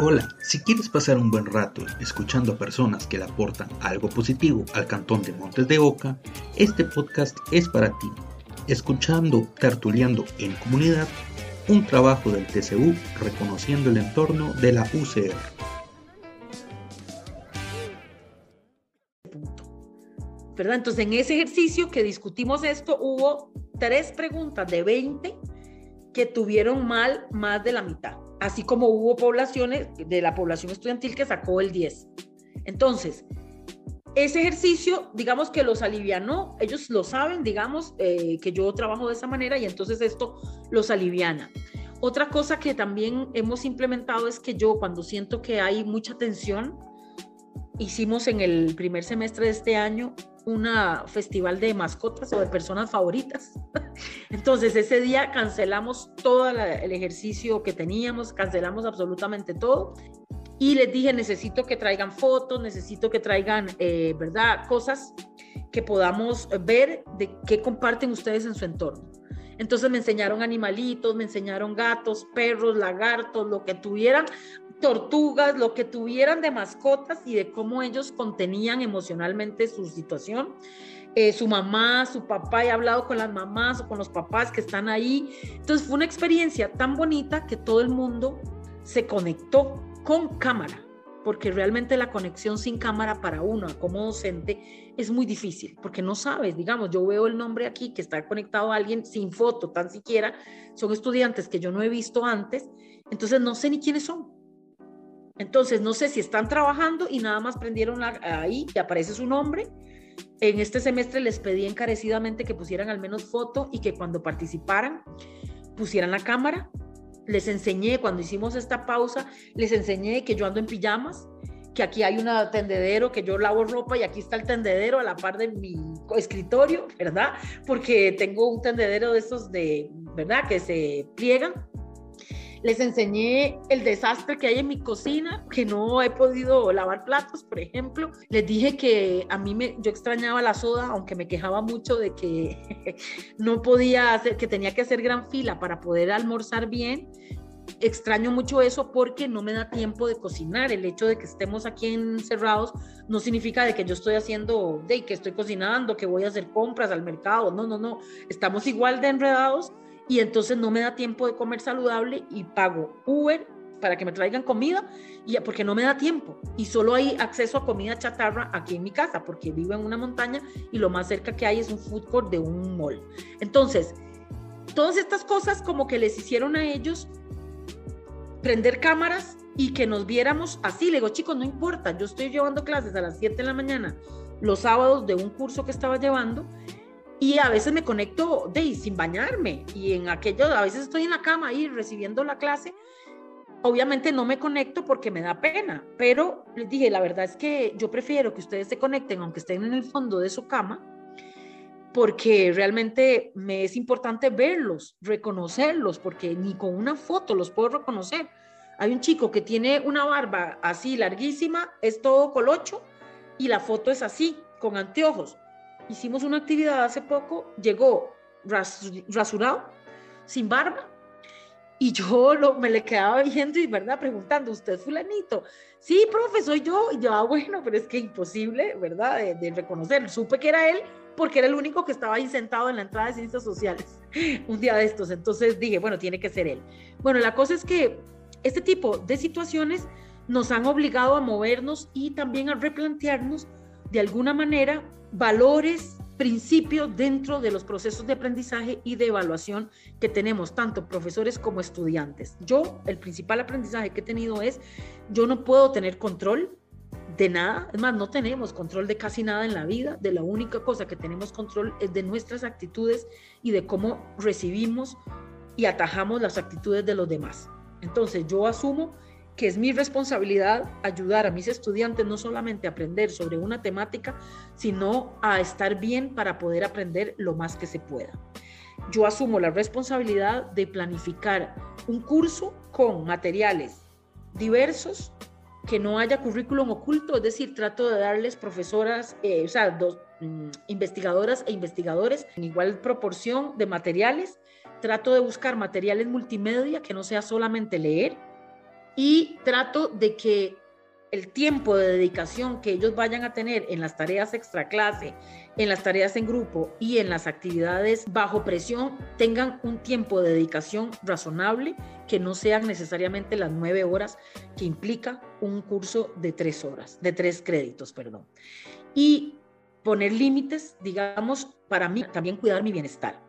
Hola, si quieres pasar un buen rato escuchando a personas que le aportan algo positivo al cantón de Montes de Oca, este podcast es para ti. Escuchando Tertuleando en Comunidad, un trabajo del TCU reconociendo el entorno de la UCR. ¿verdad? Entonces, en ese ejercicio que discutimos esto, hubo tres preguntas de 20 que tuvieron mal más de la mitad, así como hubo poblaciones de la población estudiantil que sacó el 10. Entonces, ese ejercicio, digamos que los alivianó, ellos lo saben, digamos, eh, que yo trabajo de esa manera y entonces esto los aliviana. Otra cosa que también hemos implementado es que yo cuando siento que hay mucha tensión, hicimos en el primer semestre de este año una festival de mascotas o de personas favoritas. Entonces ese día cancelamos todo el ejercicio que teníamos, cancelamos absolutamente todo y les dije necesito que traigan fotos, necesito que traigan, eh, ¿verdad? Cosas que podamos ver de qué comparten ustedes en su entorno. Entonces me enseñaron animalitos, me enseñaron gatos, perros, lagartos, lo que tuvieran tortugas, lo que tuvieran de mascotas y de cómo ellos contenían emocionalmente su situación. Eh, su mamá, su papá, he hablado con las mamás o con los papás que están ahí. Entonces fue una experiencia tan bonita que todo el mundo se conectó con cámara, porque realmente la conexión sin cámara para uno como docente es muy difícil, porque no sabes, digamos, yo veo el nombre aquí que está conectado a alguien sin foto, tan siquiera, son estudiantes que yo no he visto antes, entonces no sé ni quiénes son. Entonces, no sé si están trabajando y nada más prendieron ahí y aparece su nombre. En este semestre les pedí encarecidamente que pusieran al menos foto y que cuando participaran pusieran la cámara. Les enseñé, cuando hicimos esta pausa, les enseñé que yo ando en pijamas, que aquí hay un tendedero, que yo lavo ropa y aquí está el tendedero a la par de mi escritorio, ¿verdad? Porque tengo un tendedero de estos de, ¿verdad? Que se pliegan les enseñé el desastre que hay en mi cocina, que no he podido lavar platos, por ejemplo. Les dije que a mí me, yo extrañaba la soda, aunque me quejaba mucho de que no podía hacer, que tenía que hacer gran fila para poder almorzar bien extraño mucho eso porque no me da tiempo de cocinar. El hecho de que estemos aquí encerrados no significa de que yo estoy haciendo, de que estoy cocinando, que voy a hacer compras al mercado. No, no, no. Estamos igual de enredados y entonces no me da tiempo de comer saludable y pago Uber para que me traigan comida y porque no me da tiempo y solo hay acceso a comida chatarra aquí en mi casa porque vivo en una montaña y lo más cerca que hay es un food court de un mall. Entonces, todas estas cosas como que les hicieron a ellos prender cámaras y que nos viéramos así. Le digo, chicos, no importa, yo estoy llevando clases a las 7 de la mañana los sábados de un curso que estaba llevando y a veces me conecto de sin bañarme y en aquello, a veces estoy en la cama ahí recibiendo la clase. Obviamente no me conecto porque me da pena, pero les dije, la verdad es que yo prefiero que ustedes se conecten aunque estén en el fondo de su cama, porque realmente me es importante verlos, reconocerlos, porque ni con una foto los puedo reconocer. Hay un chico que tiene una barba así larguísima, es todo colocho y la foto es así, con anteojos hicimos una actividad hace poco, llegó rasurado, sin barba, y yo me le quedaba viendo y, ¿verdad? Preguntando, ¿usted es fulanito? Sí, profe, soy yo. Y yo, ah, bueno, pero es que imposible, ¿verdad? De, de, reconocer. Supe que era él porque era el único que estaba ahí sentado en la entrada de ciencias sociales un día de estos. Entonces dije, bueno, tiene que ser él. Bueno, la cosa es que este tipo de situaciones nos han obligado a movernos y también a replantearnos de alguna manera valores, principios dentro de los procesos de aprendizaje y de evaluación que tenemos, tanto profesores como estudiantes. Yo, el principal aprendizaje que he tenido es, yo no puedo tener control de nada, es más, no tenemos control de casi nada en la vida, de la única cosa que tenemos control es de nuestras actitudes y de cómo recibimos y atajamos las actitudes de los demás. Entonces, yo asumo que es mi responsabilidad ayudar a mis estudiantes no solamente a aprender sobre una temática, sino a estar bien para poder aprender lo más que se pueda. Yo asumo la responsabilidad de planificar un curso con materiales diversos, que no haya currículum oculto, es decir, trato de darles profesoras, eh, o sea, dos, mm, investigadoras e investigadores en igual proporción de materiales. Trato de buscar materiales multimedia que no sea solamente leer, y trato de que el tiempo de dedicación que ellos vayan a tener en las tareas extra clase, en las tareas en grupo y en las actividades bajo presión tengan un tiempo de dedicación razonable que no sean necesariamente las nueve horas que implica un curso de tres horas, de tres créditos, perdón. Y poner límites, digamos, para mí también cuidar mi bienestar.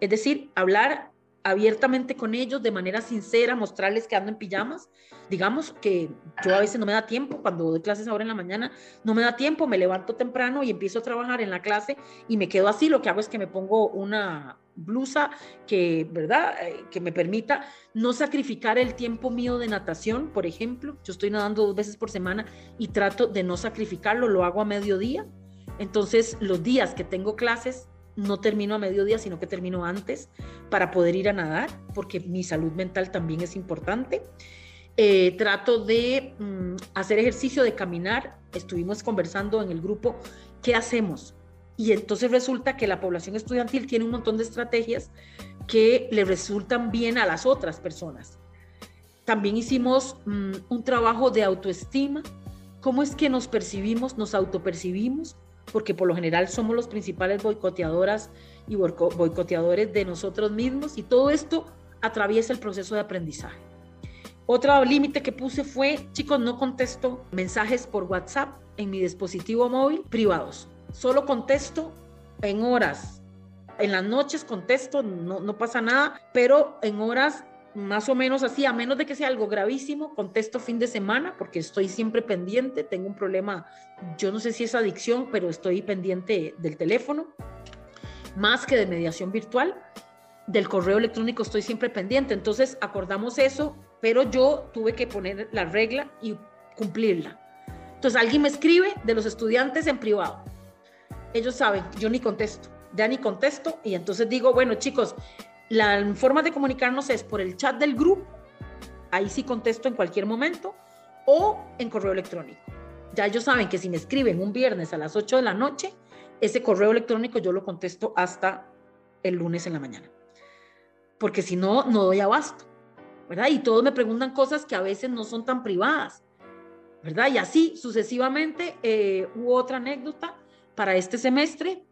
Es decir, hablar abiertamente con ellos de manera sincera, mostrarles que ando en pijamas. Digamos que yo a veces no me da tiempo, cuando doy clases ahora en la mañana, no me da tiempo, me levanto temprano y empiezo a trabajar en la clase y me quedo así. Lo que hago es que me pongo una blusa que, ¿verdad? Eh, que me permita no sacrificar el tiempo mío de natación, por ejemplo. Yo estoy nadando dos veces por semana y trato de no sacrificarlo, lo hago a mediodía. Entonces, los días que tengo clases, no termino a mediodía, sino que termino antes para poder ir a nadar, porque mi salud mental también es importante. Eh, trato de mm, hacer ejercicio, de caminar. Estuvimos conversando en el grupo qué hacemos. Y entonces resulta que la población estudiantil tiene un montón de estrategias que le resultan bien a las otras personas. También hicimos mm, un trabajo de autoestima. ¿Cómo es que nos percibimos, nos autopercibimos? Porque por lo general somos los principales boicoteadoras y boicoteadores de nosotros mismos y todo esto atraviesa el proceso de aprendizaje. Otro límite que puse fue, chicos, no contesto mensajes por WhatsApp en mi dispositivo móvil privados. Solo contesto en horas. En las noches contesto, no, no pasa nada, pero en horas más o menos así, a menos de que sea algo gravísimo, contesto fin de semana porque estoy siempre pendiente, tengo un problema, yo no sé si es adicción, pero estoy pendiente del teléfono, más que de mediación virtual, del correo electrónico estoy siempre pendiente, entonces acordamos eso, pero yo tuve que poner la regla y cumplirla. Entonces alguien me escribe de los estudiantes en privado, ellos saben, yo ni contesto, ya ni contesto y entonces digo, bueno chicos, la forma de comunicarnos es por el chat del grupo, ahí sí contesto en cualquier momento, o en correo electrónico. Ya ellos saben que si me escriben un viernes a las 8 de la noche, ese correo electrónico yo lo contesto hasta el lunes en la mañana. Porque si no, no doy abasto, ¿verdad? Y todos me preguntan cosas que a veces no son tan privadas, ¿verdad? Y así sucesivamente eh, hubo otra anécdota para este semestre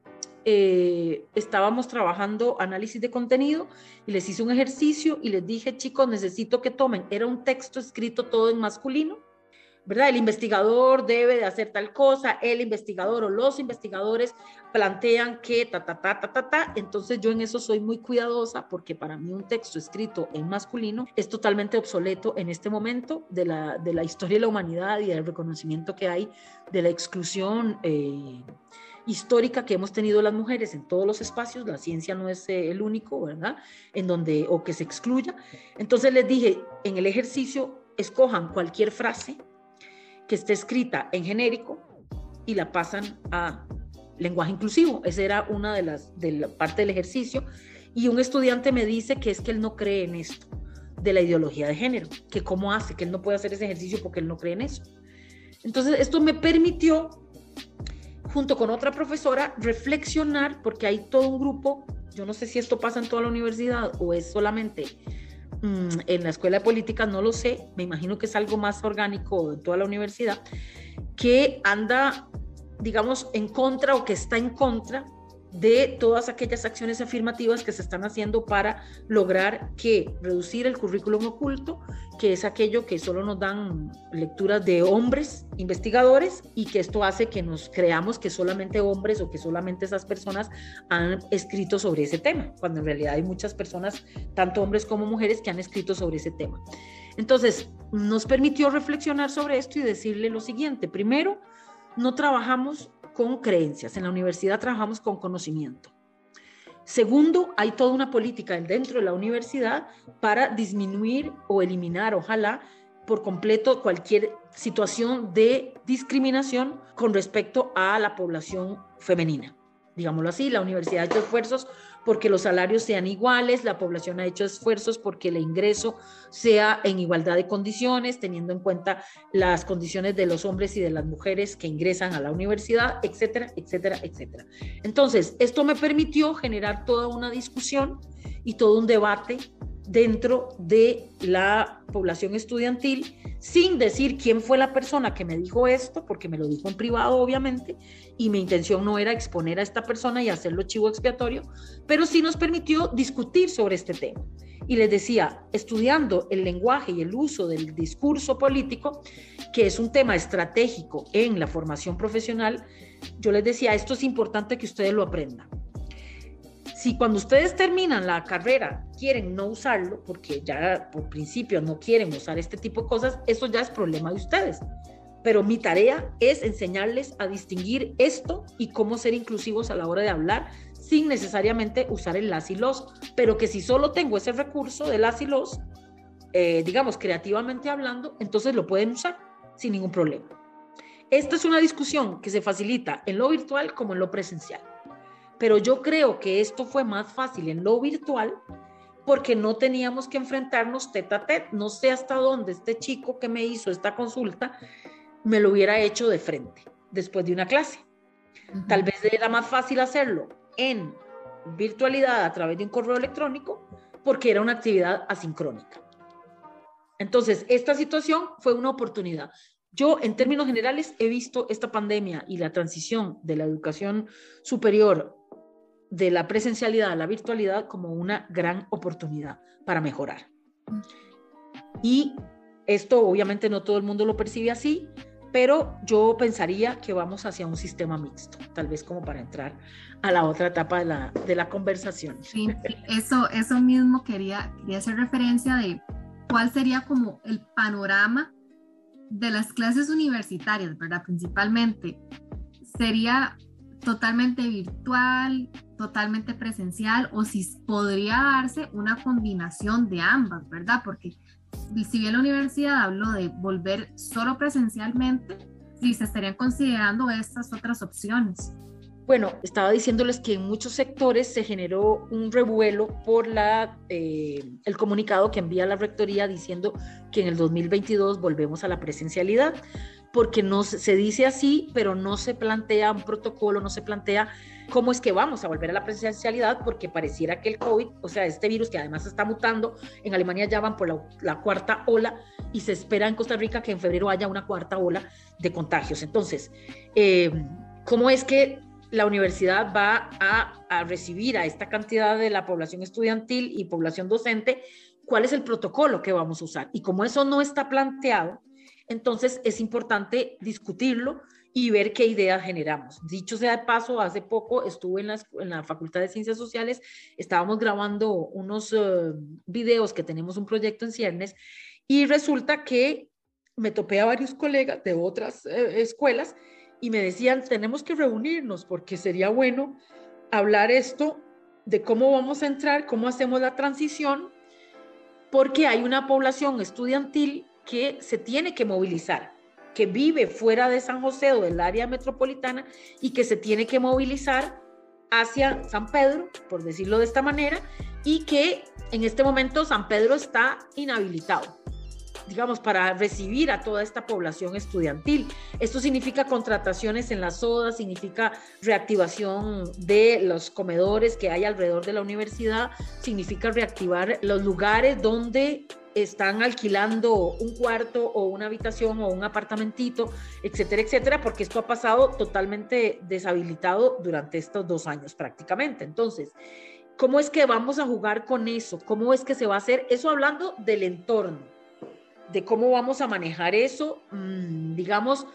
eh, estábamos trabajando análisis de contenido y les hice un ejercicio y les dije, chicos, necesito que tomen, era un texto escrito todo en masculino, ¿verdad? El investigador debe de hacer tal cosa, el investigador o los investigadores plantean que ta, ta, ta, ta, ta, ta. Entonces yo en eso soy muy cuidadosa porque para mí un texto escrito en masculino es totalmente obsoleto en este momento de la, de la historia de la humanidad y del reconocimiento que hay de la exclusión. Eh, histórica que hemos tenido las mujeres en todos los espacios, la ciencia no es eh, el único, ¿verdad? En donde, o que se excluya. Entonces les dije, en el ejercicio, escojan cualquier frase que esté escrita en genérico y la pasan a lenguaje inclusivo. Esa era una de las, de la parte del ejercicio. Y un estudiante me dice que es que él no cree en esto, de la ideología de género, que cómo hace, que él no puede hacer ese ejercicio porque él no cree en eso. Entonces, esto me permitió junto con otra profesora, reflexionar, porque hay todo un grupo, yo no sé si esto pasa en toda la universidad o es solamente mm, en la escuela de política, no lo sé, me imagino que es algo más orgánico en toda la universidad, que anda, digamos, en contra o que está en contra de todas aquellas acciones afirmativas que se están haciendo para lograr que reducir el currículum oculto, que es aquello que solo nos dan lecturas de hombres investigadores y que esto hace que nos creamos que solamente hombres o que solamente esas personas han escrito sobre ese tema, cuando en realidad hay muchas personas, tanto hombres como mujeres, que han escrito sobre ese tema. Entonces, nos permitió reflexionar sobre esto y decirle lo siguiente. Primero, no trabajamos con creencias, en la universidad trabajamos con conocimiento. Segundo, hay toda una política dentro de la universidad para disminuir o eliminar, ojalá, por completo cualquier situación de discriminación con respecto a la población femenina. Digámoslo así, la universidad ha hecho esfuerzos porque los salarios sean iguales, la población ha hecho esfuerzos porque el ingreso sea en igualdad de condiciones, teniendo en cuenta las condiciones de los hombres y de las mujeres que ingresan a la universidad, etcétera, etcétera, etcétera. Entonces, esto me permitió generar toda una discusión y todo un debate dentro de la población estudiantil, sin decir quién fue la persona que me dijo esto, porque me lo dijo en privado, obviamente, y mi intención no era exponer a esta persona y hacerlo chivo expiatorio, pero sí nos permitió discutir sobre este tema. Y les decía, estudiando el lenguaje y el uso del discurso político, que es un tema estratégico en la formación profesional, yo les decía, esto es importante que ustedes lo aprendan si cuando ustedes terminan la carrera quieren no usarlo, porque ya por principio no quieren usar este tipo de cosas, eso ya es problema de ustedes. Pero mi tarea es enseñarles a distinguir esto y cómo ser inclusivos a la hora de hablar sin necesariamente usar el las y los, pero que si solo tengo ese recurso de las y los, eh, digamos, creativamente hablando, entonces lo pueden usar sin ningún problema. Esta es una discusión que se facilita en lo virtual como en lo presencial pero yo creo que esto fue más fácil en lo virtual porque no teníamos que enfrentarnos tete a tete. No sé hasta dónde este chico que me hizo esta consulta me lo hubiera hecho de frente después de una clase. Tal vez era más fácil hacerlo en virtualidad a través de un correo electrónico porque era una actividad asincrónica. Entonces, esta situación fue una oportunidad. Yo, en términos generales, he visto esta pandemia y la transición de la educación superior de la presencialidad a la virtualidad como una gran oportunidad para mejorar. Y esto obviamente no todo el mundo lo percibe así, pero yo pensaría que vamos hacia un sistema mixto, tal vez como para entrar a la otra etapa de la, de la conversación. Sí, eso, eso mismo quería, quería hacer referencia de cuál sería como el panorama de las clases universitarias, ¿verdad? Principalmente, sería totalmente virtual, totalmente presencial o si podría darse una combinación de ambas, ¿verdad? Porque si bien la universidad habló de volver solo presencialmente, sí se estarían considerando estas otras opciones. Bueno, estaba diciéndoles que en muchos sectores se generó un revuelo por la, eh, el comunicado que envía la rectoría diciendo que en el 2022 volvemos a la presencialidad porque no se dice así, pero no se plantea un protocolo, no se plantea cómo es que vamos a volver a la presencialidad, porque pareciera que el COVID, o sea, este virus que además está mutando, en Alemania ya van por la, cuarta ola y se espera en Costa Rica que en febrero haya una cuarta ola de contagios. Entonces, eh, ¿cómo es que la universidad va a, a recibir a esta cantidad de la población estudiantil y población docente? ¿Cuál es el protocolo que vamos a usar? Y como eso no está planteado, entonces es importante discutirlo y ver qué ideas generamos. Dicho sea de paso, hace poco estuve en la, Facultad de Ciencias Sociales, estábamos grabando unos eh, videos que tenemos un proyecto en ciernes y resulta que me topé a varios colegas de otras eh, escuelas y me decían, tenemos que reunirnos porque sería bueno hablar esto de cómo vamos a entrar, cómo hacemos la transición, porque hay una población estudiantil que se tiene que movilizar, que vive fuera de San José o del área metropolitana y que se tiene que movilizar hacia San Pedro, por decirlo de esta manera, y que en este momento San Pedro está inhabilitado digamos, para recibir a toda esta población estudiantil. Esto significa contrataciones en las sodas, significa reactivación de los comedores que hay alrededor de la universidad, significa reactivar los lugares donde están alquilando un cuarto o una habitación o un apartamentito, etcétera, etcétera, porque esto ha pasado totalmente deshabilitado durante estos dos años prácticamente. Entonces, ¿cómo es que vamos a jugar con eso? ¿Cómo es que se va a hacer? Eso hablando del entorno, de cómo vamos a manejar eso, mm, digamos,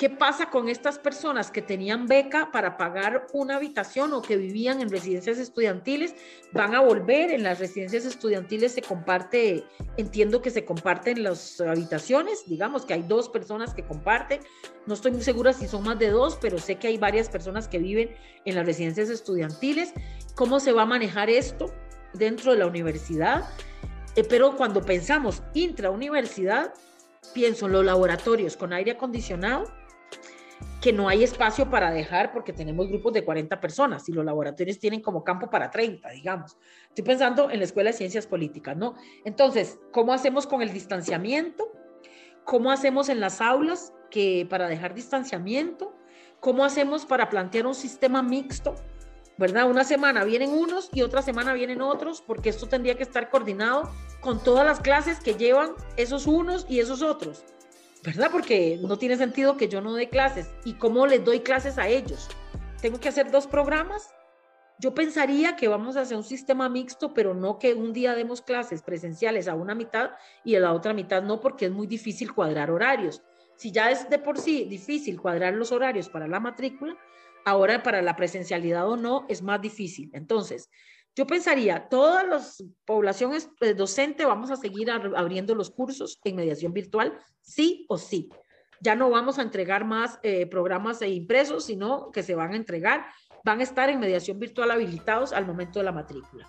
¿Qué pasa con estas personas que tenían beca para pagar una habitación o que vivían en residencias estudiantiles? Van a volver, en las residencias estudiantiles se comparte, entiendo que se comparten las habitaciones, digamos que hay dos personas que comparten, no estoy muy segura si son más de dos, pero sé que hay varias personas que viven en las residencias estudiantiles. ¿Cómo se va a manejar esto dentro de la universidad? Eh, pero cuando pensamos intrauniversidad, pienso en los laboratorios con aire acondicionado, que no hay espacio para dejar porque tenemos grupos de 40 personas y los laboratorios tienen como campo para 30, digamos. Estoy pensando en la Escuela de Ciencias Políticas, ¿no? Entonces, ¿cómo hacemos con el distanciamiento? ¿Cómo hacemos en las aulas que para dejar distanciamiento? ¿Cómo hacemos para plantear un sistema mixto ¿verdad? Una semana vienen unos y otra semana vienen otros, porque esto tendría que estar coordinado con todas las clases que llevan esos unos y esos otros, ¿verdad? Porque no tiene sentido que yo no dé clases. ¿Y cómo les doy clases a ellos? ¿Tengo que hacer dos programas? Yo pensaría que vamos a hacer un sistema mixto, pero no que un día demos clases presenciales a una mitad y a la otra mitad no, porque es muy difícil cuadrar horarios. Si ya es de por sí difícil cuadrar los horarios para la matrícula, Ahora para la presencialidad o no es más difícil. Entonces, yo pensaría, todas las poblaciones eh, docente vamos a seguir abriendo los cursos en mediación virtual, sí o sí. Ya no vamos a entregar más eh, programas e impresos, sino que se van a entregar, van a estar en mediación virtual habilitados al momento de la matrícula.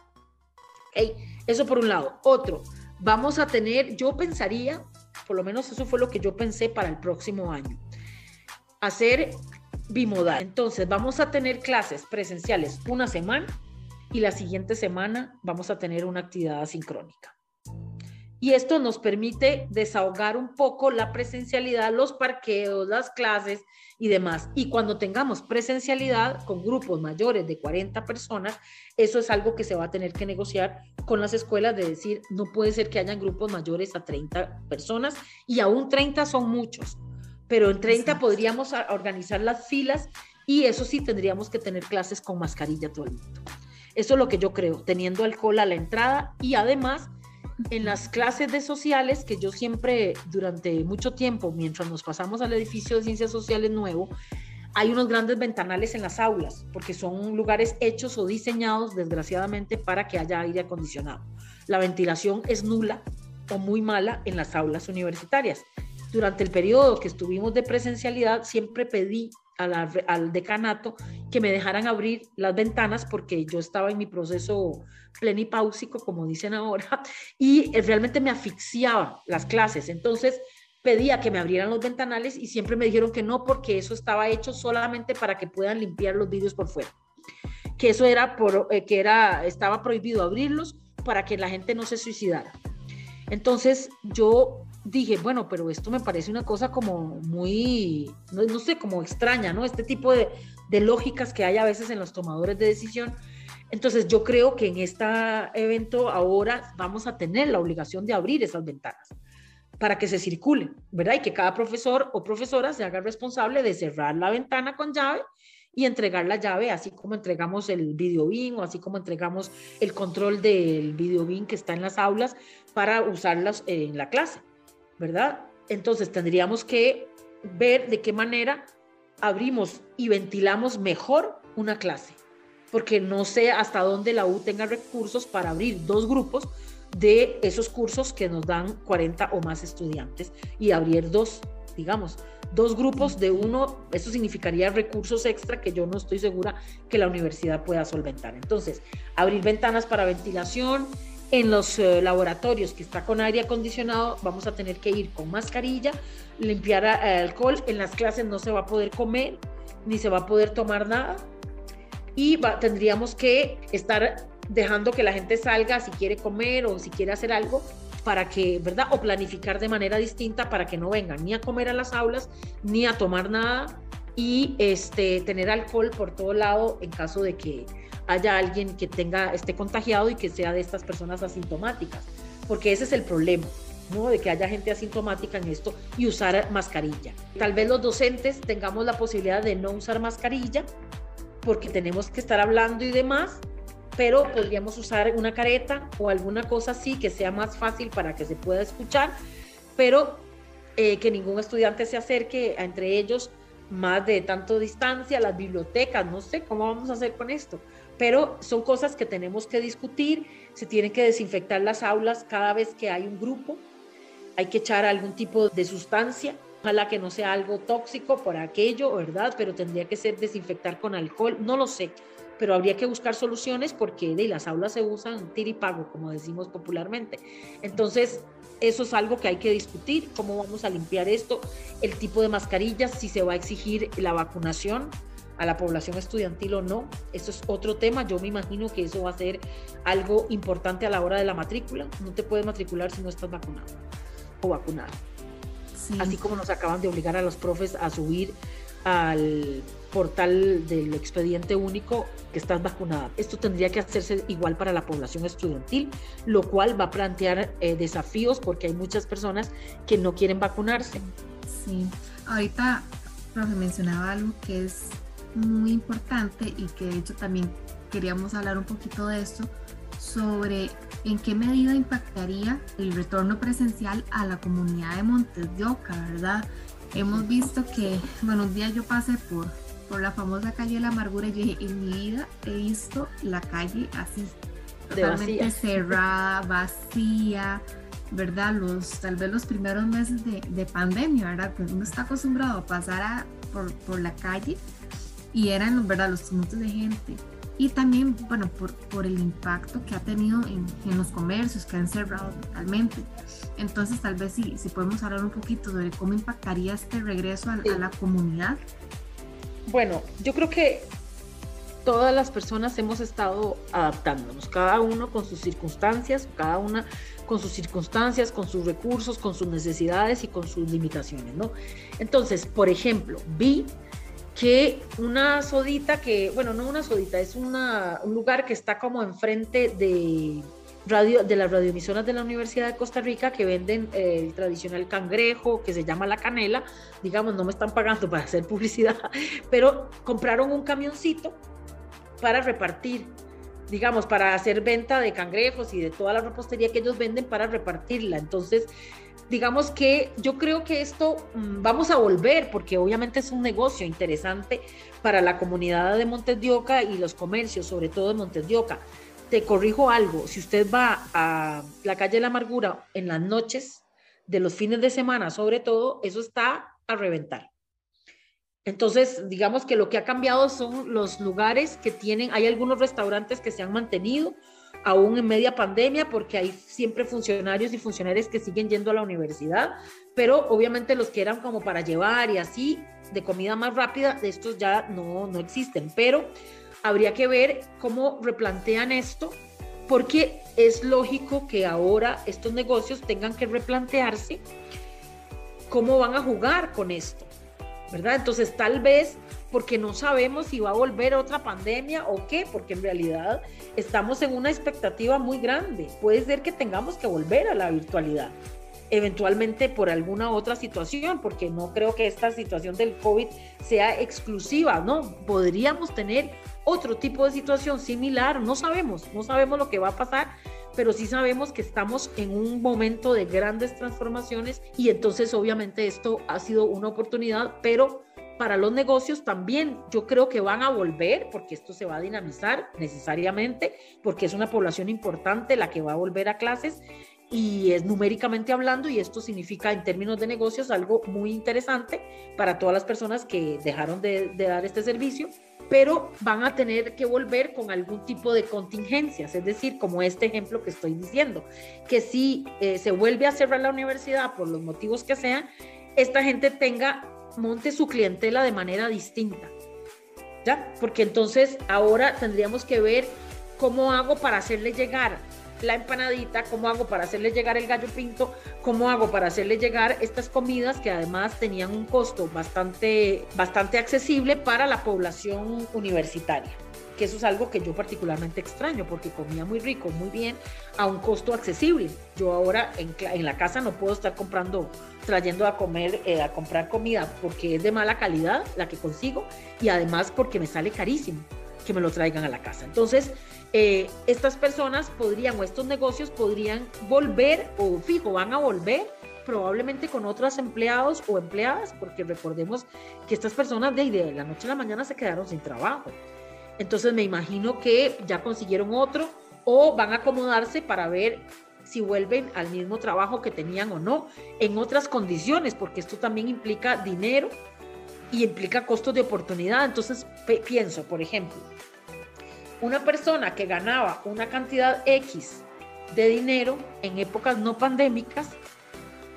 Eso por un lado. Otro, vamos a tener, yo pensaría, por lo menos eso fue lo que yo pensé para el próximo año, hacer bimodal. Entonces, vamos a tener clases presenciales una semana y la siguiente semana vamos a tener una actividad asincrónica. Y esto nos permite desahogar un poco la presencialidad, los parqueos, las clases y demás. Y cuando tengamos presencialidad con grupos mayores de 40 personas, eso es algo que se va a tener que negociar con las escuelas de decir, no puede ser que hayan grupos mayores a 30 personas y aún 30 son muchos pero en 30 podríamos organizar las filas y eso sí tendríamos que tener clases con mascarilla todo el mundo. Eso es lo que yo creo, teniendo alcohol a la entrada y además en las clases de sociales que yo siempre durante mucho tiempo, mientras nos pasamos al edificio de ciencias sociales nuevo, hay unos grandes ventanales en las aulas, porque son lugares hechos o diseñados, desgraciadamente, para que haya aire acondicionado. La ventilación es nula o muy mala en las aulas universitarias durante el periodo que estuvimos de presencialidad, siempre pedí al decanato que me dejaran abrir las ventanas porque yo estaba en mi proceso plenipáusico, como dicen ahora, y realmente me asfixiaban las clases. Entonces pedía que me abrieran los ventanales y siempre me dijeron que no porque eso estaba hecho solamente para que puedan limpiar los vidrios por fuera. Que eso era por, eh, que era, estaba prohibido abrirlos para que la gente no se suicidara. Entonces yo dije, bueno, pero esto me parece una cosa como muy, no, sé, como extraña, ¿no? Este tipo de, de, lógicas que hay a veces en los tomadores de decisión. Entonces yo creo que en este evento ahora vamos a tener la obligación de abrir esas ventanas para que se circule, ¿verdad? Y que cada profesor o profesora se haga responsable de cerrar la ventana con llave y entregar la llave, así como entregamos el video bin o así como entregamos el control del video bin que está en las aulas para usarlas en la clase. ¿Verdad? Entonces tendríamos que ver de qué manera abrimos y ventilamos mejor una clase, porque no sé hasta dónde la U tenga recursos para abrir dos grupos de esos cursos que nos dan 40 o más estudiantes y abrir dos, digamos, dos grupos de uno, eso significaría recursos extra que yo no estoy segura que la universidad pueda solventar. Entonces, abrir ventanas para ventilación, en los eh, laboratorios que está con aire acondicionado, vamos a tener que ir con mascarilla, limpiar alcohol. En las clases no se va a poder comer ni se va a poder tomar nada. Y tendríamos que estar dejando que la gente salga si quiere comer o si quiere hacer algo para que, ¿verdad? O planificar de manera distinta para que no vengan ni a comer a las aulas ni a tomar nada y este, tener alcohol por todo lado en caso de que haya alguien que tenga, esté contagiado y que sea de estas personas asintomáticas, porque ese es el problema. ¿no? de que haya gente asintomática en esto y usar mascarilla. Tal vez los docentes tengamos la posibilidad de no usar mascarilla porque tenemos que estar hablando y demás, pero podríamos usar una careta o alguna cosa así que sea más fácil para que se pueda escuchar, pero eh, que ningún estudiante se acerque entre ellos más de tanto distancia, las bibliotecas, no sé cómo vamos a hacer con esto, pero son cosas que tenemos que discutir, se tienen que desinfectar las aulas cada vez que hay un grupo, hay que echar algún tipo de sustancia, ojalá que no sea algo tóxico por aquello, ¿verdad? Pero tendría que ser desinfectar con alcohol, no lo sé, pero habría que buscar soluciones porque de las aulas se usan tiripago, como decimos popularmente. Entonces, eso es algo que hay que discutir, cómo vamos a limpiar esto, el tipo de mascarillas, si se va a exigir la vacunación, a la población estudiantil o no. Eso es otro tema. Yo me imagino que eso va a ser algo importante a la hora de la matrícula. No te puedes matricular si no estás vacunado o vacunado. Así como nos acaban de obligar a los profes a subir al, portal del expediente único que estás vacunada. Esto tendría que hacerse igual para la población estudiantil, lo cual va a plantear eh, desafíos porque hay muchas personas que no quieren vacunarse. Sí, ahorita, profe, mencionaba algo que es muy importante y que de hecho también queríamos hablar un poquito de esto, sobre en qué medida impactaría el retorno presencial a la comunidad de Montes de Oca, ¿verdad? Hemos visto que, bueno, un día yo pasé por, por la famosa calle de la amargura y dije, en mi vida he visto la calle así, totalmente cerrada, vacía, ¿verdad? Los, tal vez los primeros meses de, de pandemia, ¿verdad? Que uno está acostumbrado a pasar por, por la calle y eran, ¿verdad? Los tumultos de gente y también, bueno, por, por el impacto que ha tenido en, en, los comercios que han cerrado totalmente. Entonces, tal vez si, si podemos hablar un poquito sobre cómo impactaría este regreso a, a la comunidad. Bueno, yo creo que todas las personas hemos estado adaptándonos, cada uno con sus circunstancias, cada una con sus circunstancias, con sus recursos, con sus necesidades y con sus limitaciones, ¿no? Entonces, por ejemplo, vi que una sodita que, bueno, no una sodita, es una, un lugar que está como enfrente de, radio, de las radioemisoras de la Universidad de Costa Rica que venden eh, el tradicional cangrejo que se llama la canela. Digamos, no me están pagando para hacer publicidad, pero compraron un camioncito para repartir digamos, para hacer venta de cangrejos y de toda la repostería que ellos venden para repartirla. Entonces, digamos que yo creo que esto mm, vamos a volver porque obviamente es un negocio interesante para la comunidad de Montes de Oca y los comercios, sobre todo de Montes de Oca. Te corrijo algo, si usted va a la calle de la amargura en las noches de los fines de semana, sobre todo, eso está a reventar. Entonces, digamos que lo que ha cambiado son los lugares que tienen, hay algunos restaurantes que se han mantenido, aún en media pandemia, porque hay siempre funcionarios y funcionarias que siguen yendo a la universidad, pero obviamente los que eran como para llevar y así, de comida más rápida, estos ya no, no existen, pero habría que ver cómo replantean esto, porque es lógico que ahora estos negocios tengan que replantearse cómo van a jugar con esto, ¿verdad? Entonces tal vez porque no sabemos si va a volver otra pandemia o qué, porque en realidad estamos en una expectativa muy grande. Puede ser que tengamos que volver a la virtualidad, eventualmente por alguna otra situación, porque no creo que esta situación del COVID sea exclusiva, ¿no? Podríamos tener otro tipo de situación similar, no sabemos, no sabemos lo que va a pasar, pero sí sabemos que estamos en un momento de grandes transformaciones y entonces obviamente esto ha sido una oportunidad, pero para los negocios también yo creo que van a volver, porque esto se va a dinamizar necesariamente, porque es una población importante la que va a volver a clases y es numéricamente hablando y esto significa en términos de negocios algo muy interesante para todas las personas que dejaron de, dar este servicio, pero van a tener que volver con algún tipo de contingencias, es decir, como este ejemplo que estoy diciendo, que si eh, se vuelve a cerrar la universidad por los motivos que sean, esta gente tenga monte su clientela de manera distinta. ¿Ya? Porque entonces ahora tendríamos que ver cómo hago para hacerle llegar la empanadita, cómo hago para hacerle llegar el gallo pinto, cómo hago para hacerle llegar estas comidas que además tenían un costo bastante, bastante accesible para la población universitaria que eso es algo que yo particularmente extraño, porque comía muy rico, muy bien, a un costo accesible. Yo ahora en, la casa no puedo estar comprando, trayendo a comer, eh, a comprar comida, porque es de mala calidad la que consigo, y además porque me sale carísimo que me lo traigan a la casa. Entonces, eh, estas personas podrían, o estos negocios podrían volver, o fijo, van a volver probablemente con otros empleados o empleadas, porque recordemos que estas personas de, de la noche a la mañana se quedaron sin trabajo. Entonces me imagino que ya consiguieron otro o van a acomodarse para ver si vuelven al mismo trabajo que tenían o no, en otras condiciones, porque esto también implica dinero y implica costos de oportunidad. Entonces pienso, por ejemplo, una persona que ganaba una cantidad X de dinero en épocas no pandémicas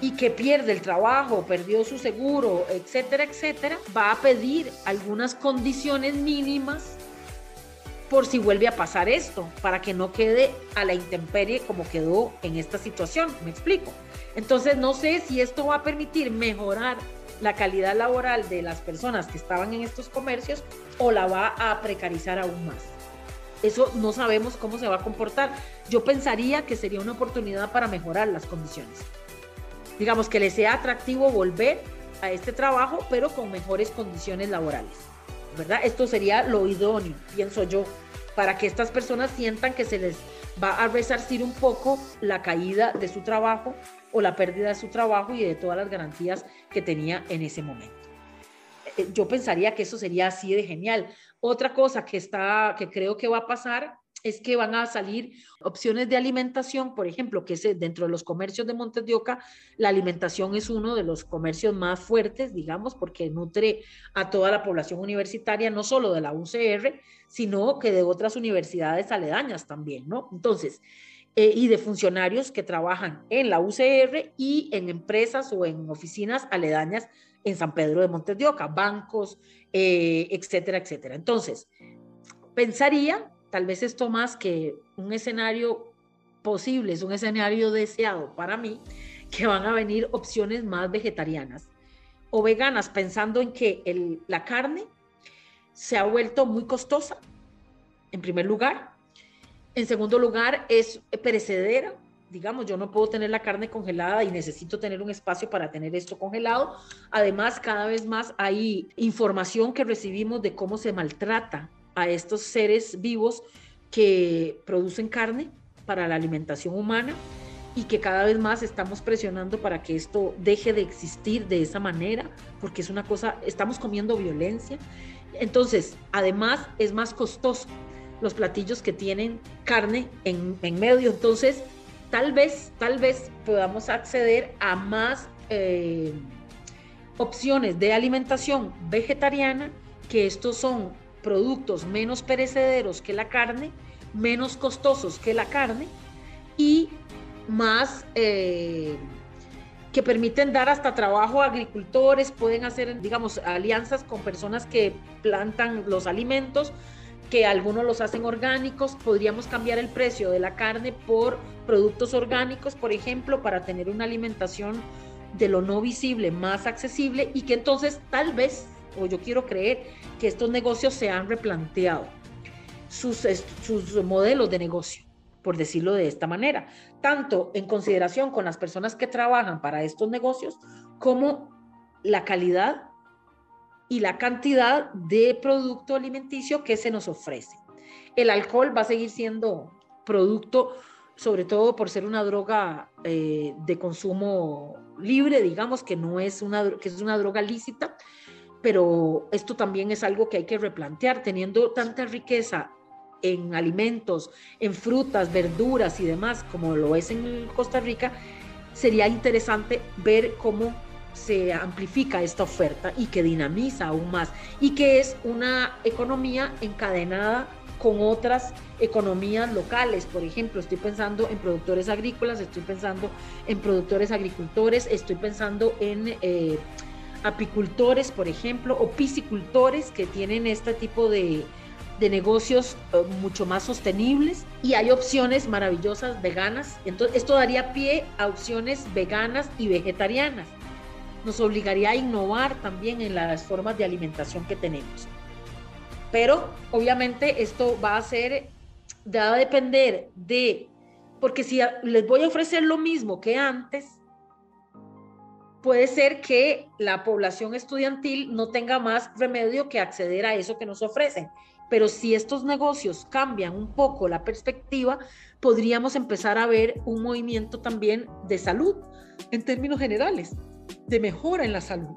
y que pierde el trabajo, perdió su seguro, etcétera, etcétera, va a pedir algunas condiciones mínimas por si vuelve a pasar esto, para que no quede a la intemperie como quedó en esta situación, me explico. Entonces no sé si esto va a permitir mejorar la calidad laboral de las personas que estaban en estos comercios o la va a precarizar aún más. Eso no sabemos cómo se va a comportar. Yo pensaría que sería una oportunidad para mejorar las condiciones. Digamos que les sea atractivo volver a este trabajo, pero con mejores condiciones laborales. ¿Verdad? Esto sería lo idóneo, pienso yo, para que estas personas sientan que se les va a resarcir un poco la caída de su trabajo o la pérdida de su trabajo y de todas las garantías que tenía en ese momento. Eh, yo pensaría que eso sería así de genial. Otra cosa que está, que creo que va a pasar es que van a salir opciones de alimentación, por ejemplo, que es dentro de los comercios de Montes de Oca, la alimentación es uno de los comercios más fuertes, digamos, porque nutre a toda la población universitaria, no solo de la UCR, sino que de otras universidades aledañas también, ¿no? Entonces, eh, y de funcionarios que trabajan en la UCR y en empresas o en oficinas aledañas en San Pedro de Montes de Oca, bancos, eh, etcétera, etcétera. Entonces, pensaría, tal vez esto más que un escenario posible, es un escenario deseado para mí, que van a venir opciones más vegetarianas o veganas, pensando en que la carne se ha vuelto muy costosa, en primer lugar. En segundo lugar, es perecedera, digamos, yo no puedo tener la carne congelada y necesito tener un espacio para tener esto congelado. Además, cada vez más hay información que recibimos de cómo se maltrata a estos seres vivos que producen carne para la alimentación humana y que cada vez más estamos presionando para que esto deje de existir de esa manera, porque es una cosa, estamos comiendo violencia. Entonces, además es más costoso los platillos que tienen carne en, medio. Entonces, tal vez, tal vez podamos acceder a más eh, opciones de alimentación vegetariana, que estos son productos menos perecederos que la carne, menos costosos que la carne y más eh, que permiten dar hasta trabajo a agricultores, pueden hacer, digamos, alianzas con personas que plantan los alimentos que algunos los hacen orgánicos, podríamos cambiar el precio de la carne por productos orgánicos, por ejemplo, para tener una alimentación de lo no visible más accesible y que entonces tal vez, o yo quiero creer, que estos negocios se han replanteado sus, sus modelos de negocio, por decirlo de esta manera, tanto en consideración con las personas que trabajan para estos negocios como la calidad y la cantidad de producto alimenticio que se nos ofrece. El alcohol va a seguir siendo producto, sobre todo por ser una droga eh, de consumo libre, digamos que no es una, que es una droga lícita, pero esto también es algo que hay que replantear, teniendo tanta riqueza en alimentos, en frutas, verduras y demás, como lo es en Costa Rica, sería interesante ver cómo se amplifica esta oferta y que dinamiza aún más y que es una economía encadenada con otras economías locales. Por ejemplo, estoy pensando en productores agrícolas, estoy pensando en productores agricultores, estoy pensando en eh, apicultores, por ejemplo, o piscicultores que tienen este tipo de, de negocios eh, mucho más sostenibles y hay opciones maravillosas veganas. Entonces, esto daría pie a opciones veganas y vegetarianas nos obligaría a innovar también en las formas de alimentación que tenemos. Pero obviamente esto va a ser, va a depender de, porque si les voy a ofrecer lo mismo que antes, puede ser que la población estudiantil no tenga más remedio que acceder a eso que nos ofrecen. Pero si estos negocios cambian un poco la perspectiva, podríamos empezar a ver un movimiento también de salud en términos generales de mejora en la salud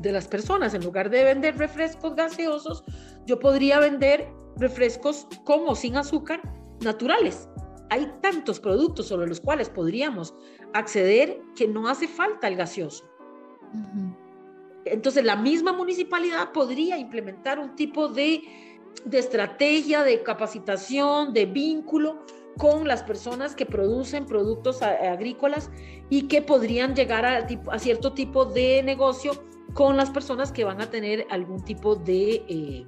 de las personas. En lugar de vender refrescos gaseosos, yo podría vender refrescos como sin azúcar naturales. Hay tantos productos sobre los cuales podríamos acceder que no hace falta el gaseoso. Entonces, la misma municipalidad podría implementar un tipo de, de estrategia, de capacitación, de vínculo con las personas que producen productos agrícolas y que podrían llegar a, a, cierto tipo de negocio con las personas que van a tener algún tipo de, eh,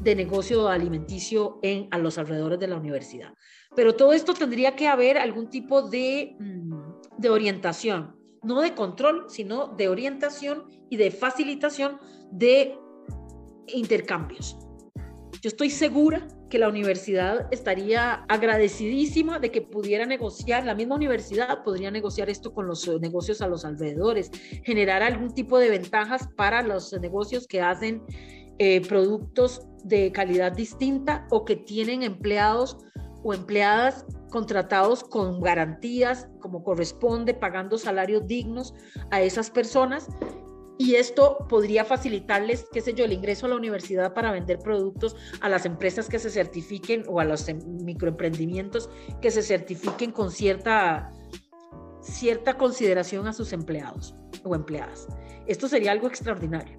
de negocio alimenticio en, a los alrededores de la universidad. Pero todo esto tendría que haber algún tipo de, mm, de orientación. no de control, sino de orientación y de facilitación de intercambios. Yo estoy segura que la universidad estaría agradecidísima de que pudiera negociar, la misma universidad podría negociar esto con los negocios a los alrededores, generar algún tipo de ventajas para los negocios que hacen eh, productos de calidad distinta o que tienen empleados o empleadas contratados con garantías como corresponde, pagando salarios dignos a esas personas y esto podría facilitarles, qué sé yo, el ingreso a la universidad para vender productos a las empresas que se certifiquen o a los em, microemprendimientos que se certifiquen con cierta, cierta consideración a sus empleados o empleadas. Esto sería algo extraordinario.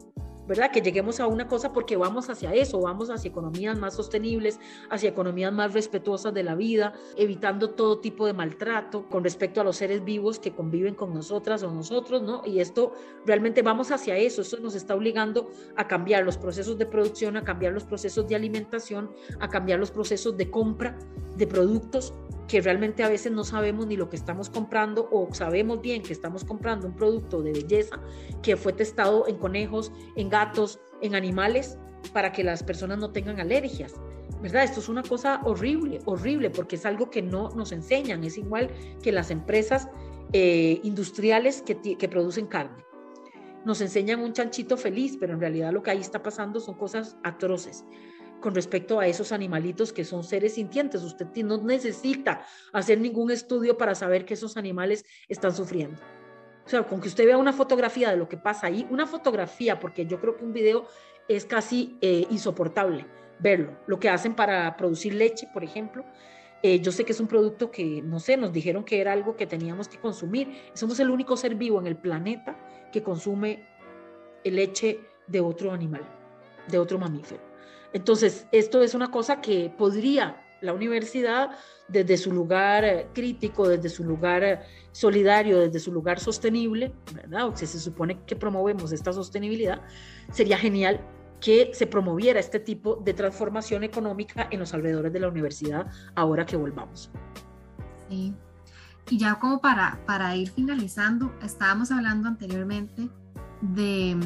¿Verdad? Que lleguemos a una cosa porque vamos hacia eso, vamos hacia economías más sostenibles, hacia economías más respetuosas de la vida, evitando todo tipo de maltrato con respecto a los seres vivos que conviven con nosotras o nosotros, ¿no? Y esto realmente vamos hacia eso, esto nos está obligando a cambiar los procesos de producción, a cambiar los procesos de alimentación, a cambiar los procesos de compra de productos que realmente a veces no sabemos ni lo que estamos comprando o sabemos bien que estamos comprando un producto de belleza que fue testado en conejos, en gatos, en animales, para que las personas no tengan alergias. ¿Verdad? Esto es una cosa horrible, horrible, porque es algo que no nos enseñan. Es igual que las empresas eh, industriales que, que producen carne. Nos enseñan un chanchito feliz, pero en realidad lo que ahí está pasando son cosas atroces con respecto a esos animalitos que son seres sintientes. Usted no necesita hacer ningún estudio para saber que esos animales están sufriendo. O sea, con que usted vea una fotografía de lo que pasa ahí, una fotografía, porque yo creo que un video es casi eh, insoportable verlo. Lo que hacen para producir leche, por ejemplo. Eh, yo sé que es un producto que, no sé, nos dijeron que era algo que teníamos que consumir. Somos el único ser vivo en el planeta que consume leche de otro animal, de otro mamífero. Entonces, esto es una cosa que podría la universidad, desde su lugar eh, crítico, desde su lugar eh, solidario, desde su lugar sostenible, ¿verdad? O que se supone que promovemos esta sostenibilidad, sería genial que se promoviera este tipo de transformación económica en los alrededores de la universidad ahora que volvamos. Sí. Y ya como para, para ir finalizando, estábamos hablando anteriormente de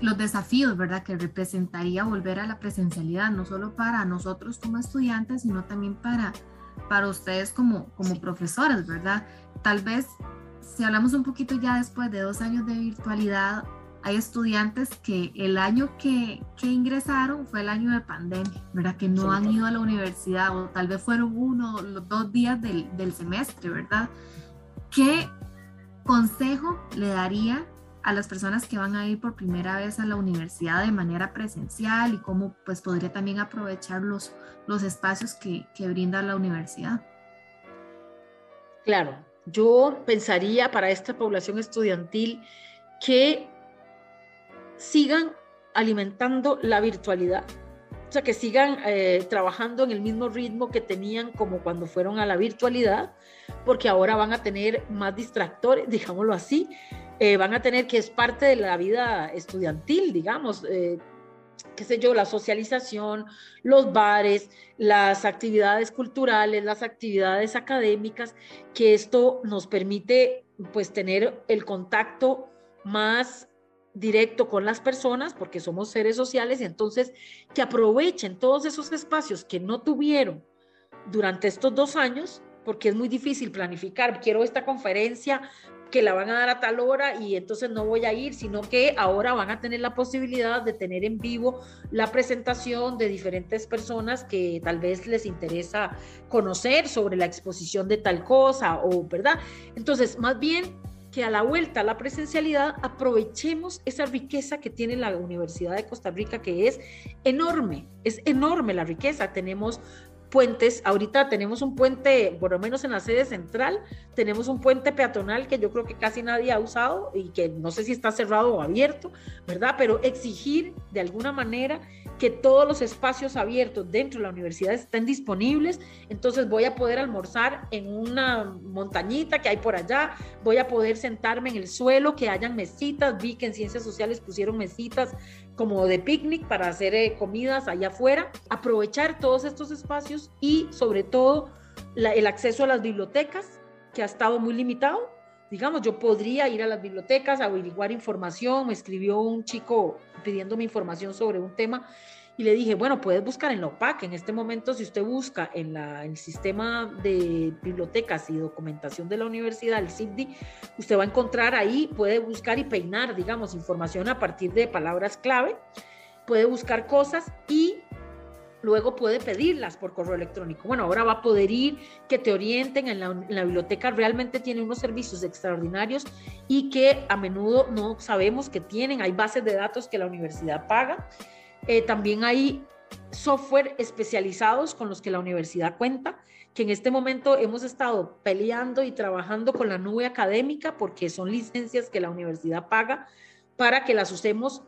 los desafíos, ¿verdad?, que representaría volver a la presencialidad, no solo para nosotros como estudiantes, sino también para, para ustedes como, como profesores, ¿verdad? Tal vez, si hablamos un poquito ya después de dos años de virtualidad, hay estudiantes que el año que, que ingresaron fue el año de pandemia, ¿verdad? Que no han ido a la universidad o tal vez fueron uno o dos días del, del semestre, ¿verdad? ¿Qué consejo le daría a las personas que van a ir por primera vez a la universidad de manera presencial y cómo pues podría también aprovechar los, los espacios que, que brinda la universidad. Claro, yo pensaría para esta población estudiantil que sigan alimentando la virtualidad, o sea, que sigan eh, trabajando en el mismo ritmo que tenían como cuando fueron a la virtualidad, porque ahora van a tener más distractores, digámoslo así, eh, van a tener que es parte de la vida estudiantil, digamos, eh, qué sé yo, la socialización, los bares, las actividades culturales, las actividades académicas, que esto nos permite pues tener el contacto más directo con las personas, porque somos seres sociales, y entonces que aprovechen todos esos espacios que no tuvieron durante estos dos años, porque es muy difícil planificar, quiero esta conferencia que la van a dar a tal hora y entonces no voy a ir, sino que ahora van a tener la posibilidad de tener en vivo la presentación de diferentes personas que tal vez les interesa conocer sobre la exposición de tal cosa o, ¿verdad? Entonces, más bien que a la vuelta a la presencialidad aprovechemos esa riqueza que tiene la Universidad de Costa Rica, que es enorme, es enorme la riqueza. Tenemos puentes. Ahorita tenemos un puente, por lo menos en la sede central, tenemos un puente peatonal que yo creo que casi nadie ha usado y que no sé si está cerrado o abierto, ¿verdad? Pero exigir de alguna manera que todos los espacios abiertos dentro de la universidad estén disponibles, entonces voy a poder almorzar en una montañita que hay por allá, voy a poder sentarme en el suelo, que hayan mesitas, vi que en ciencias sociales pusieron mesitas como de picnic para hacer eh, comidas allá afuera, aprovechar todos estos espacios y sobre todo el acceso a las bibliotecas, que ha estado muy limitado, Digamos, yo podría ir a las bibliotecas, averiguar información, me escribió un chico pidiéndome información sobre un tema y le dije, bueno, puedes buscar en la OPAC. En este momento, si usted busca en la, el sistema de bibliotecas y documentación de la universidad, el CIPDI, usted va a encontrar ahí, puede buscar y peinar, digamos, información a partir de palabras clave, puede buscar cosas y luego puede pedirlas por correo electrónico. Bueno, ahora va a poder ir, que te orienten en la, en la, biblioteca, realmente tiene unos servicios extraordinarios y que a menudo no sabemos que tienen, hay bases de datos que la universidad paga eh, también hay software especializados con los que la universidad cuenta, que en este momento hemos estado peleando y trabajando con la nube académica porque son licencias que la universidad paga para que las usemos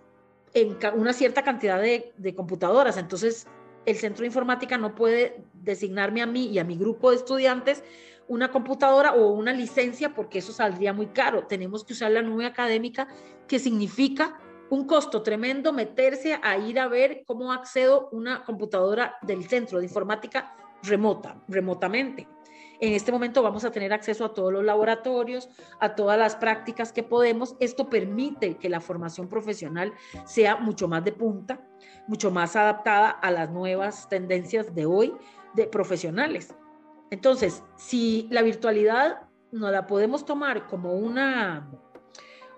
en una cierta cantidad de, de computadoras. Entonces, el centro de informática no puede designarme a mí y a mi grupo de estudiantes una computadora o una licencia porque eso saldría muy caro. Tenemos que usar la nube académica, que significa un costo tremendo meterse a ir a ver cómo accedo una computadora del centro de informática remota, remotamente. En este momento vamos a tener acceso a todos los laboratorios, a todas las prácticas que podemos. Esto permite que la formación profesional sea mucho más de punta, mucho más adaptada a las nuevas tendencias de hoy de profesionales. Entonces, si la virtualidad no la podemos tomar como una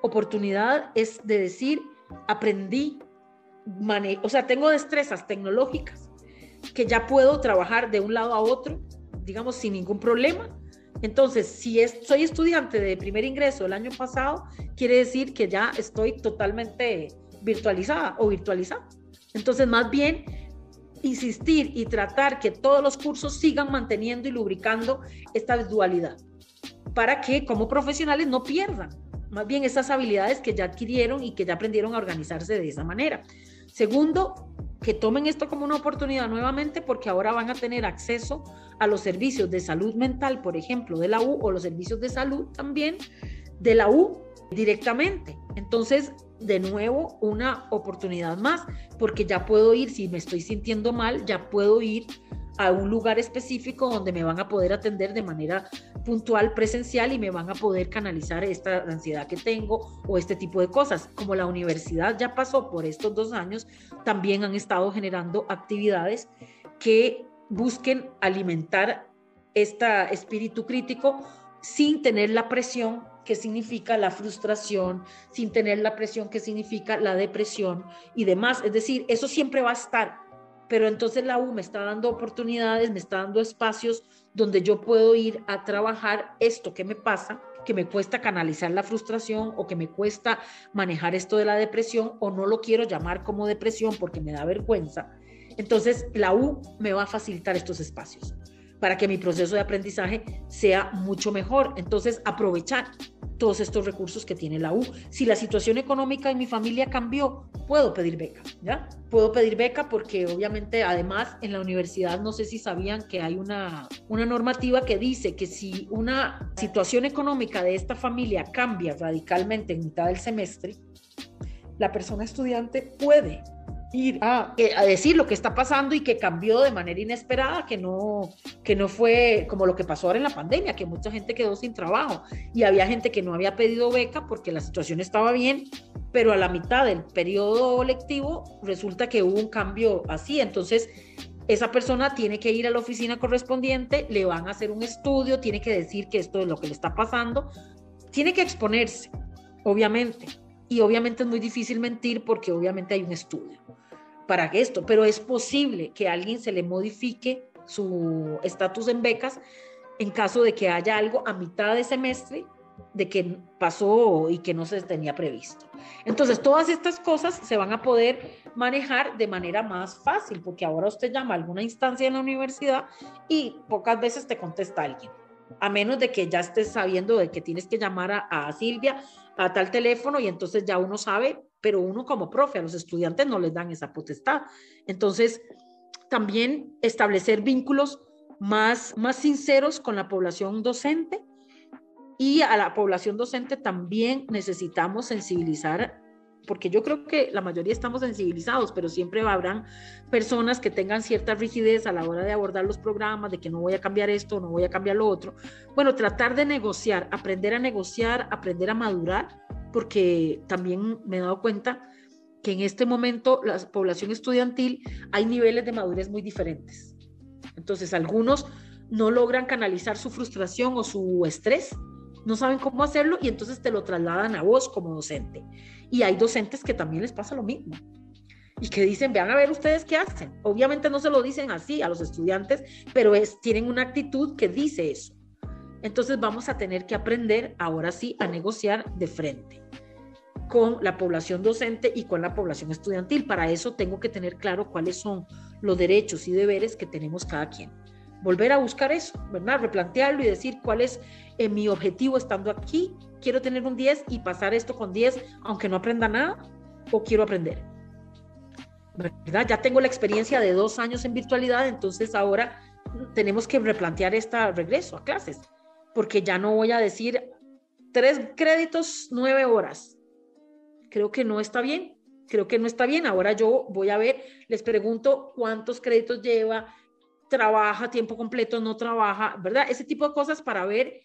oportunidad, es de decir, aprendí, o sea, tengo destrezas tecnológicas que ya puedo trabajar de un lado a otro, digamos, sin ningún problema. Entonces, si es, soy estudiante de primer ingreso el año pasado, quiere decir que ya estoy totalmente virtualizada o virtualizada. Entonces, más bien, insistir y tratar que todos los cursos sigan manteniendo y lubricando esta dualidad para que como profesionales no pierdan más bien esas habilidades que ya adquirieron y que ya aprendieron a organizarse de esa manera. Segundo, que tomen esto como una oportunidad nuevamente porque ahora van a tener acceso a los servicios de salud mental, por ejemplo, de la U o los servicios de salud también de la U directamente. Entonces, de nuevo, una oportunidad más porque ya puedo ir, si me estoy sintiendo mal, ya puedo ir a un lugar específico donde me van a poder atender de manera puntual, presencial y me van a poder canalizar esta ansiedad que tengo o este tipo de cosas. Como la universidad ya pasó por estos dos años, también han estado generando actividades que busquen alimentar este espíritu crítico sin tener la presión que significa la frustración, sin tener la presión que significa la depresión y demás. Es decir, eso siempre va a estar, pero entonces la U me está dando oportunidades, me está dando espacios donde yo puedo ir a trabajar esto que me pasa, que me cuesta canalizar la frustración o que me cuesta manejar esto de la depresión o no lo quiero llamar como depresión porque me da vergüenza. Entonces la U me va a facilitar estos espacios para que mi proceso de aprendizaje sea mucho mejor. Entonces aprovechar todos estos recursos que tiene la U. Si la situación económica en mi familia cambió, puedo pedir beca, ¿ya? Puedo pedir beca porque obviamente además en la universidad no sé si sabían que hay una, una normativa que dice que si una situación económica de esta familia cambia radicalmente en mitad del semestre, la persona estudiante puede ir a, a, decir lo que está pasando y que cambió de manera inesperada, que no, que no fue como lo que pasó ahora en la pandemia, que mucha gente quedó sin trabajo y había gente que no había pedido beca porque la situación estaba bien, pero a la mitad del periodo lectivo resulta que hubo un cambio así. Entonces, esa persona tiene que ir a la oficina correspondiente, le van a hacer un estudio, tiene que decir que esto es lo que le está pasando, tiene que exponerse, obviamente. Y obviamente es muy difícil mentir porque obviamente hay un estudio para esto, pero es posible que a alguien se le modifique su estatus en becas en caso de que haya algo a mitad de semestre de que pasó y que no se tenía previsto. Entonces, todas estas cosas se van a poder manejar de manera más fácil, porque ahora usted llama a alguna instancia en la universidad y pocas veces te contesta alguien, a menos de que ya estés sabiendo de que tienes que llamar a, a Silvia a tal teléfono y entonces ya uno sabe pero uno como profe, a los estudiantes no les dan esa potestad. Entonces, también establecer vínculos más, más sinceros con la población docente y a la población docente también necesitamos sensibilizar porque yo creo que la mayoría estamos sensibilizados, pero siempre habrán personas que tengan cierta rigidez a la hora de abordar los programas, de que no voy a cambiar esto, no voy a cambiar lo otro. Bueno, tratar de negociar, aprender a negociar, aprender a madurar, porque también me he dado cuenta que en este momento la población estudiantil hay niveles de madurez muy diferentes. Entonces, algunos no logran canalizar su frustración o su estrés, no saben cómo hacerlo y entonces te lo trasladan a vos como docente. Y hay docentes que también les pasa lo mismo y que dicen, vean a ver ustedes qué hacen. Obviamente no se lo dicen así a los estudiantes, pero es, tienen una actitud que dice eso. Entonces vamos a tener que aprender ahora sí a negociar de frente con la población docente y con la población estudiantil. Para eso tengo que tener claro cuáles son los derechos y deberes que tenemos cada quien. Volver a buscar eso, ¿verdad? Replantearlo y decir cuál es eh, mi objetivo estando aquí. Quiero tener un 10 y pasar esto con 10, aunque no aprenda nada, o quiero aprender. ¿Verdad? Ya tengo la experiencia de dos años en virtualidad, entonces ahora tenemos que replantear este regreso a clases, porque ya no voy a decir tres créditos, nueve horas creo que no está bien, creo que no está bien. Ahora yo voy a ver, les pregunto cuántos créditos lleva, trabaja tiempo completo, no trabaja, ¿verdad? Ese tipo de cosas para ver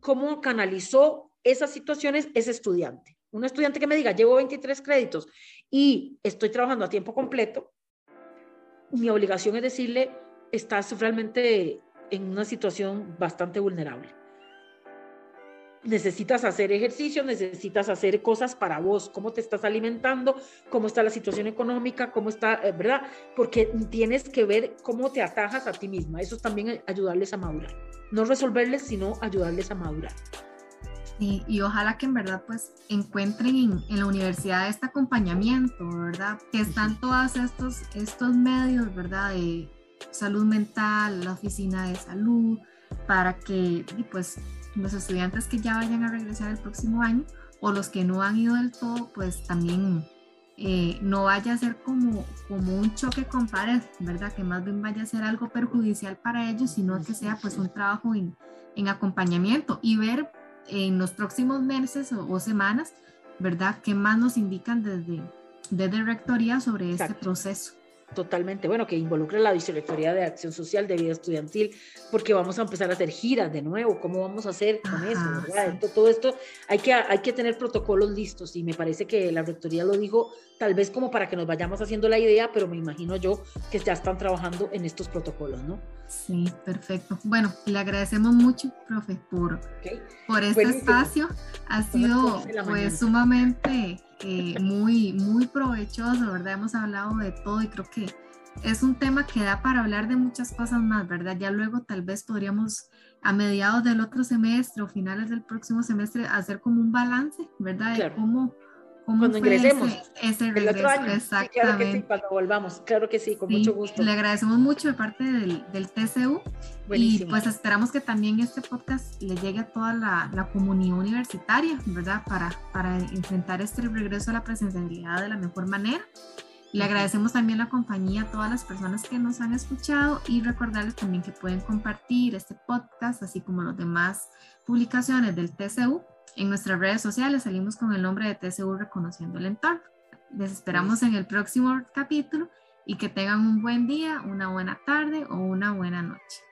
cómo canalizó esas situaciones ese estudiante. Un estudiante que me diga, llevo 23 créditos y estoy trabajando a tiempo completo, mi obligación es decirle, estás realmente en una situación bastante vulnerable necesitas hacer ejercicio, necesitas hacer cosas para vos, cómo te estás alimentando, cómo está la situación económica, cómo está, eh, ¿verdad? Porque tienes que ver cómo te atajas a ti misma. Eso es también ayudarles a madurar. No resolverles, sino ayudarles a madurar. Sí, y ojalá que en verdad pues encuentren en, la universidad este acompañamiento, ¿verdad? Que están todos estos, estos medios, ¿verdad? De salud mental, la oficina de salud, para que pues los estudiantes que ya vayan a regresar el próximo año o los que no han ido del todo, pues también eh, no vaya a ser como, como un choque con pared, ¿verdad? Que más bien vaya a ser algo perjudicial para ellos, sino que sea pues un trabajo en, en acompañamiento y ver en los próximos meses o, semanas, ¿verdad? ¿Qué más nos indican desde, desde Rectoría sobre este proceso? Totalmente, bueno, que involucre la Vicerrectoría de Acción Social de Vida Estudiantil, porque vamos a empezar a hacer giras de nuevo, ¿cómo vamos a hacer con eso? ¿verdad? Todo esto hay que, hay que tener protocolos listos y me parece que la Rectoría lo dijo tal vez como para que nos vayamos haciendo la idea, pero me imagino yo que ya están trabajando en estos protocolos, ¿no? Sí, perfecto. Bueno, le agradecemos mucho, profe, por, por este espacio. Ha sido pues sumamente eh, muy, muy provechoso, ¿verdad? Hemos hablado de todo y creo que es un tema que da para hablar de muchas cosas más, ¿verdad? Ya luego tal vez podríamos a mediados del otro semestre o finales del próximo semestre hacer como un balance, ¿verdad? De cómo cuando ingresemos. Ese, regreso, Exactamente. claro que sí, cuando volvamos, claro que sí, con mucho gusto. Le agradecemos mucho de parte del, del TCU y pues esperamos que también este podcast le llegue a toda la, la, comunidad universitaria, ¿verdad? Para, para enfrentar este regreso a la presencialidad de la mejor manera. Le agradecemos también la compañía a todas las personas que nos han escuchado y recordarles también que pueden compartir este podcast, así como las demás publicaciones del TCU en nuestras redes sociales salimos con el nombre de TCU Reconociendo el Entorno. Les esperamos en el próximo capítulo y que tengan un buen día, una buena tarde o una buena noche.